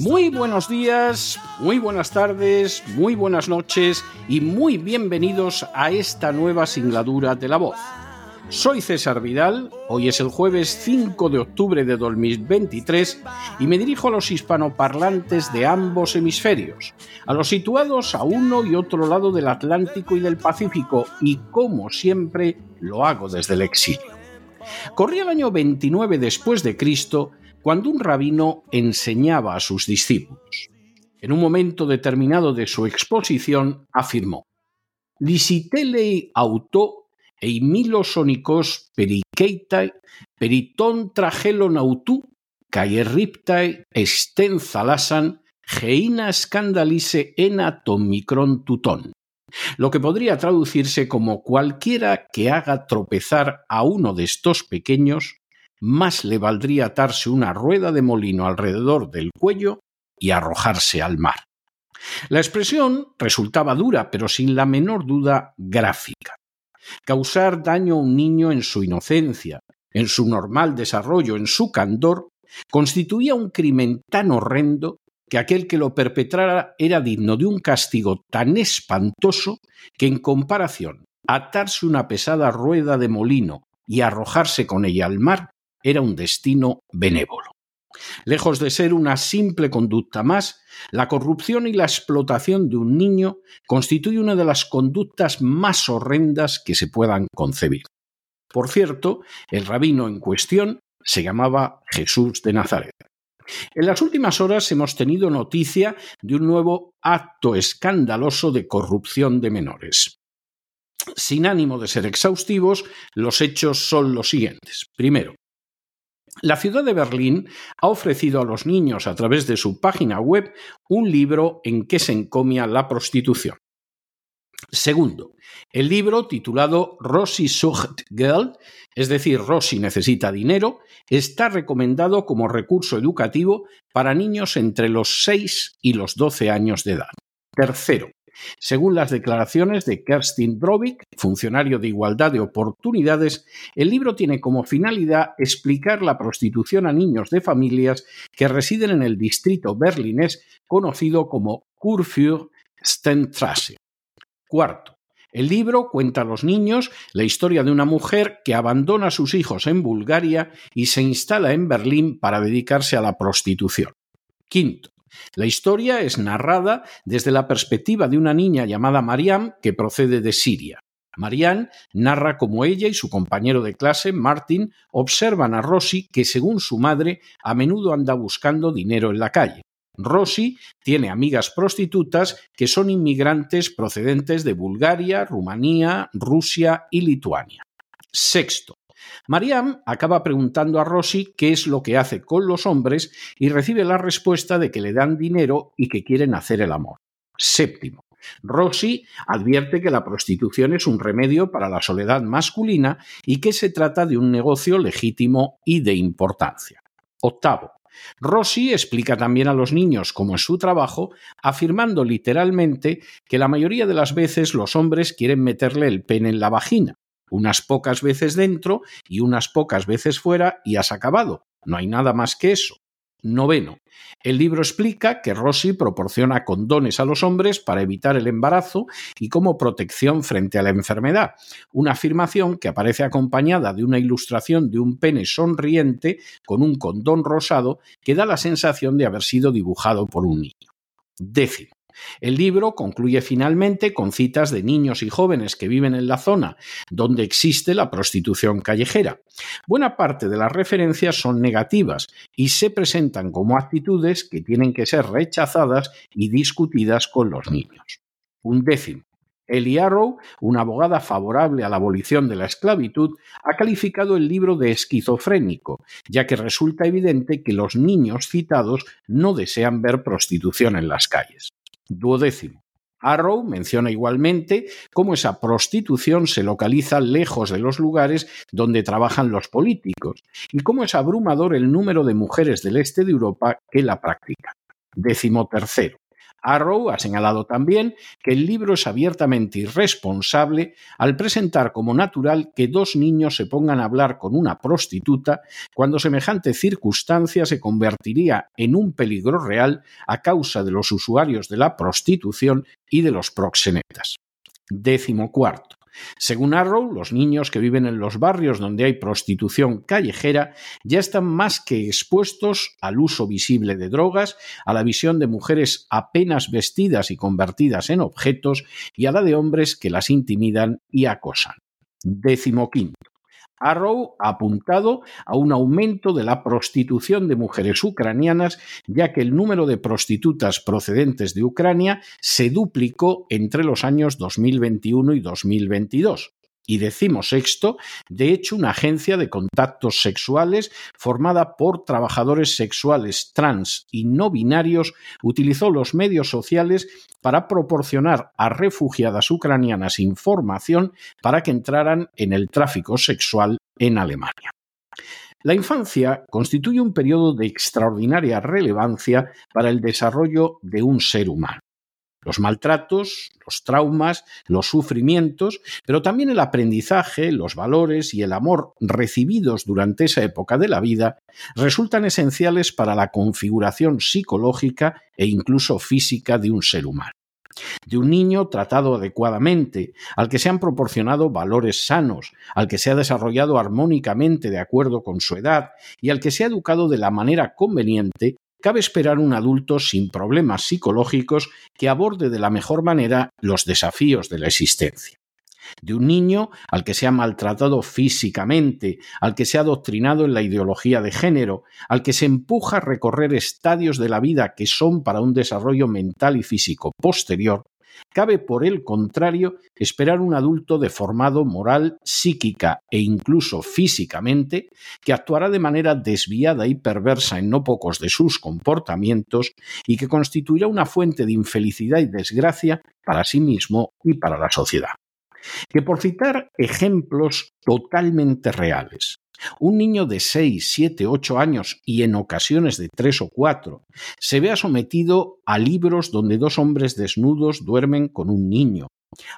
Muy buenos días, muy buenas tardes, muy buenas noches y muy bienvenidos a esta nueva singladura de la voz. Soy César Vidal, hoy es el jueves 5 de octubre de 2023 y me dirijo a los hispanoparlantes de ambos hemisferios, a los situados a uno y otro lado del Atlántico y del Pacífico y como siempre lo hago desde el exilio. Corría el año 29 después de Cristo cuando un rabino enseñaba a sus discípulos. En un momento determinado de su exposición afirmó: Lisitelei auto eimilosonikos perikeitai periton tragelon autu caerriptae estenzalasan geina scandalice enatomicron tuton. Lo que podría traducirse como cualquiera que haga tropezar a uno de estos pequeños, más le valdría atarse una rueda de molino alrededor del cuello y arrojarse al mar. La expresión resultaba dura, pero sin la menor duda gráfica. Causar daño a un niño en su inocencia, en su normal desarrollo, en su candor, constituía un crimen tan horrendo que aquel que lo perpetrara era digno de un castigo tan espantoso que en comparación atarse una pesada rueda de molino y arrojarse con ella al mar era un destino benévolo. Lejos de ser una simple conducta más, la corrupción y la explotación de un niño constituye una de las conductas más horrendas que se puedan concebir. Por cierto, el rabino en cuestión se llamaba Jesús de Nazaret. En las últimas horas hemos tenido noticia de un nuevo acto escandaloso de corrupción de menores. Sin ánimo de ser exhaustivos, los hechos son los siguientes. Primero, la ciudad de Berlín ha ofrecido a los niños a través de su página web un libro en que se encomia la prostitución. Segundo, el libro titulado Rossi sucht Geld, es decir, Rossi necesita dinero, está recomendado como recurso educativo para niños entre los 6 y los 12 años de edad. Tercero, según las declaraciones de Kerstin Brovik, funcionario de Igualdad de Oportunidades, el libro tiene como finalidad explicar la prostitución a niños de familias que residen en el distrito berlinés conocido como Kurfürstenstraße. Cuarto, el libro cuenta a los niños la historia de una mujer que abandona a sus hijos en Bulgaria y se instala en Berlín para dedicarse a la prostitución. Quinto, la historia es narrada desde la perspectiva de una niña llamada Mariam que procede de Siria. Marianne narra cómo ella y su compañero de clase, Martin, observan a Rosy que, según su madre, a menudo anda buscando dinero en la calle. Rosy tiene amigas prostitutas que son inmigrantes procedentes de Bulgaria, Rumanía, Rusia y Lituania. Sexto, Mariam acaba preguntando a Rosy qué es lo que hace con los hombres y recibe la respuesta de que le dan dinero y que quieren hacer el amor. Séptimo. Rosy advierte que la prostitución es un remedio para la soledad masculina y que se trata de un negocio legítimo y de importancia. Octavo. Rosy explica también a los niños cómo es su trabajo, afirmando literalmente que la mayoría de las veces los hombres quieren meterle el pene en la vagina, unas pocas veces dentro y unas pocas veces fuera y has acabado. No hay nada más que eso. Noveno. El libro explica que Rossi proporciona condones a los hombres para evitar el embarazo y como protección frente a la enfermedad, una afirmación que aparece acompañada de una ilustración de un pene sonriente con un condón rosado que da la sensación de haber sido dibujado por un niño. Décimo. El libro concluye finalmente con citas de niños y jóvenes que viven en la zona donde existe la prostitución callejera. Buena parte de las referencias son negativas y se presentan como actitudes que tienen que ser rechazadas y discutidas con los niños. Un décimo. Ellie Arrow, una abogada favorable a la abolición de la esclavitud, ha calificado el libro de esquizofrénico, ya que resulta evidente que los niños citados no desean ver prostitución en las calles. Duodécimo. Arrow menciona igualmente cómo esa prostitución se localiza lejos de los lugares donde trabajan los políticos y cómo es abrumador el número de mujeres del este de Europa que la practican. Décimo tercero. Arrow ha señalado también que el libro es abiertamente irresponsable al presentar como natural que dos niños se pongan a hablar con una prostituta cuando semejante circunstancia se convertiría en un peligro real a causa de los usuarios de la prostitución y de los proxenetas. Décimo cuarto. Según Arrow, los niños que viven en los barrios donde hay prostitución callejera ya están más que expuestos al uso visible de drogas, a la visión de mujeres apenas vestidas y convertidas en objetos y a la de hombres que las intimidan y acosan. Décimo quinto. Arrow ha apuntado a un aumento de la prostitución de mujeres ucranianas, ya que el número de prostitutas procedentes de Ucrania se duplicó entre los años 2021 y 2022 y decimosexto, de hecho, una agencia de contactos sexuales formada por trabajadores sexuales trans y no binarios utilizó los medios sociales para proporcionar a refugiadas ucranianas información para que entraran en el tráfico sexual en Alemania. La infancia constituye un periodo de extraordinaria relevancia para el desarrollo de un ser humano los maltratos, los traumas, los sufrimientos, pero también el aprendizaje, los valores y el amor recibidos durante esa época de la vida resultan esenciales para la configuración psicológica e incluso física de un ser humano. De un niño tratado adecuadamente, al que se han proporcionado valores sanos, al que se ha desarrollado armónicamente de acuerdo con su edad y al que se ha educado de la manera conveniente, cabe esperar un adulto sin problemas psicológicos que aborde de la mejor manera los desafíos de la existencia. De un niño al que se ha maltratado físicamente, al que se ha adoctrinado en la ideología de género, al que se empuja a recorrer estadios de la vida que son para un desarrollo mental y físico posterior, Cabe, por el contrario, esperar un adulto deformado moral, psíquica e incluso físicamente, que actuará de manera desviada y perversa en no pocos de sus comportamientos y que constituirá una fuente de infelicidad y desgracia para sí mismo y para la sociedad. Que por citar ejemplos totalmente reales, un niño de 6, 7, 8 años y en ocasiones de 3 o 4 se vea sometido a libros donde dos hombres desnudos duermen con un niño,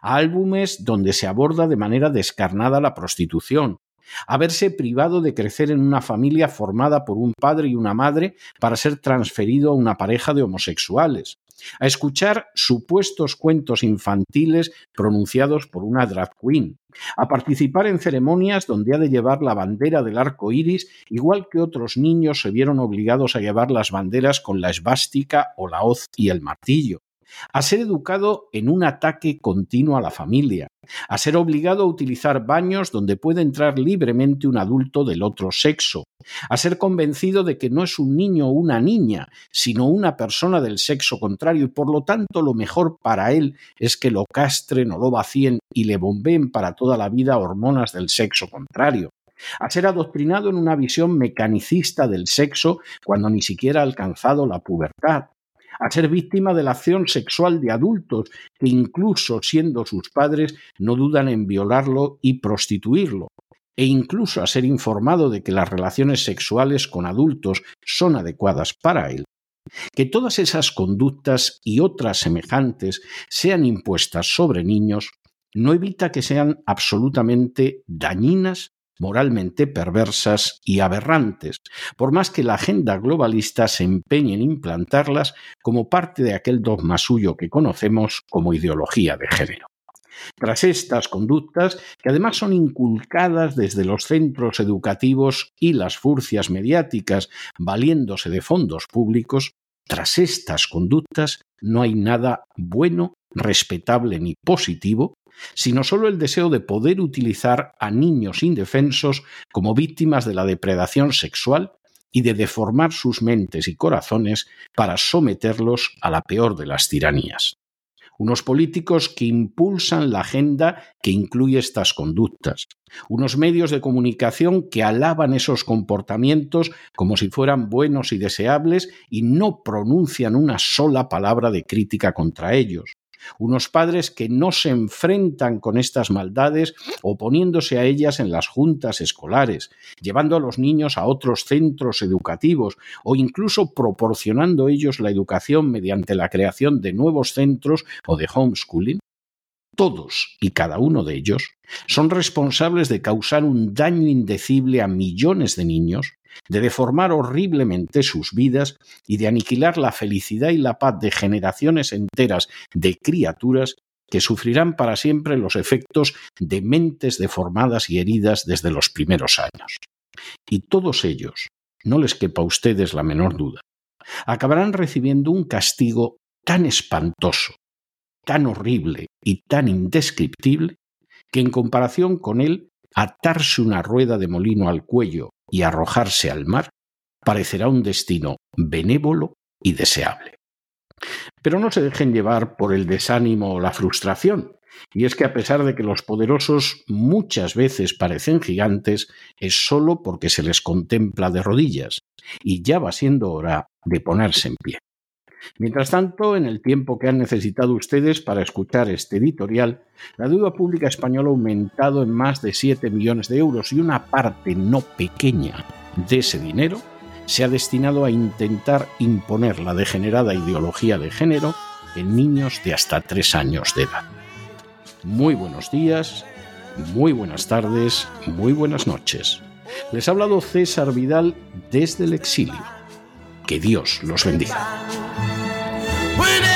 a álbumes donde se aborda de manera descarnada la prostitución, a verse privado de crecer en una familia formada por un padre y una madre para ser transferido a una pareja de homosexuales, a escuchar supuestos cuentos infantiles pronunciados por una drag queen, a participar en ceremonias donde ha de llevar la bandera del arco iris, igual que otros niños se vieron obligados a llevar las banderas con la esvástica o la hoz y el martillo, a ser educado en un ataque continuo a la familia, a ser obligado a utilizar baños donde puede entrar libremente un adulto del otro sexo, a ser convencido de que no es un niño o una niña, sino una persona del sexo contrario y por lo tanto lo mejor para él es que lo castren o lo vacíen y le bombeen para toda la vida hormonas del sexo contrario a ser adoctrinado en una visión mecanicista del sexo cuando ni siquiera ha alcanzado la pubertad, a ser víctima de la acción sexual de adultos que incluso siendo sus padres no dudan en violarlo y prostituirlo, e incluso a ser informado de que las relaciones sexuales con adultos son adecuadas para él. Que todas esas conductas y otras semejantes sean impuestas sobre niños no evita que sean absolutamente dañinas moralmente perversas y aberrantes, por más que la agenda globalista se empeñe en implantarlas como parte de aquel dogma suyo que conocemos como ideología de género. Tras estas conductas, que además son inculcadas desde los centros educativos y las furcias mediáticas, valiéndose de fondos públicos, tras estas conductas no hay nada bueno, respetable ni positivo, sino solo el deseo de poder utilizar a niños indefensos como víctimas de la depredación sexual y de deformar sus mentes y corazones para someterlos a la peor de las tiranías. Unos políticos que impulsan la agenda que incluye estas conductas, unos medios de comunicación que alaban esos comportamientos como si fueran buenos y deseables y no pronuncian una sola palabra de crítica contra ellos, unos padres que no se enfrentan con estas maldades oponiéndose a ellas en las juntas escolares, llevando a los niños a otros centros educativos o incluso proporcionando ellos la educación mediante la creación de nuevos centros o de homeschooling? Todos y cada uno de ellos son responsables de causar un daño indecible a millones de niños de deformar horriblemente sus vidas y de aniquilar la felicidad y la paz de generaciones enteras de criaturas que sufrirán para siempre los efectos de mentes deformadas y heridas desde los primeros años. Y todos ellos, no les quepa a ustedes la menor duda, acabarán recibiendo un castigo tan espantoso, tan horrible y tan indescriptible, que en comparación con él, atarse una rueda de molino al cuello y arrojarse al mar parecerá un destino benévolo y deseable. Pero no se dejen llevar por el desánimo o la frustración, y es que a pesar de que los poderosos muchas veces parecen gigantes, es solo porque se les contempla de rodillas, y ya va siendo hora de ponerse en pie. Mientras tanto, en el tiempo que han necesitado ustedes para escuchar este editorial, la deuda pública española ha aumentado en más de 7 millones de euros y una parte no pequeña de ese dinero se ha destinado a intentar imponer la degenerada ideología de género en niños de hasta 3 años de edad. Muy buenos días, muy buenas tardes, muy buenas noches. Les ha hablado César Vidal desde el exilio. Que Dios los bendiga.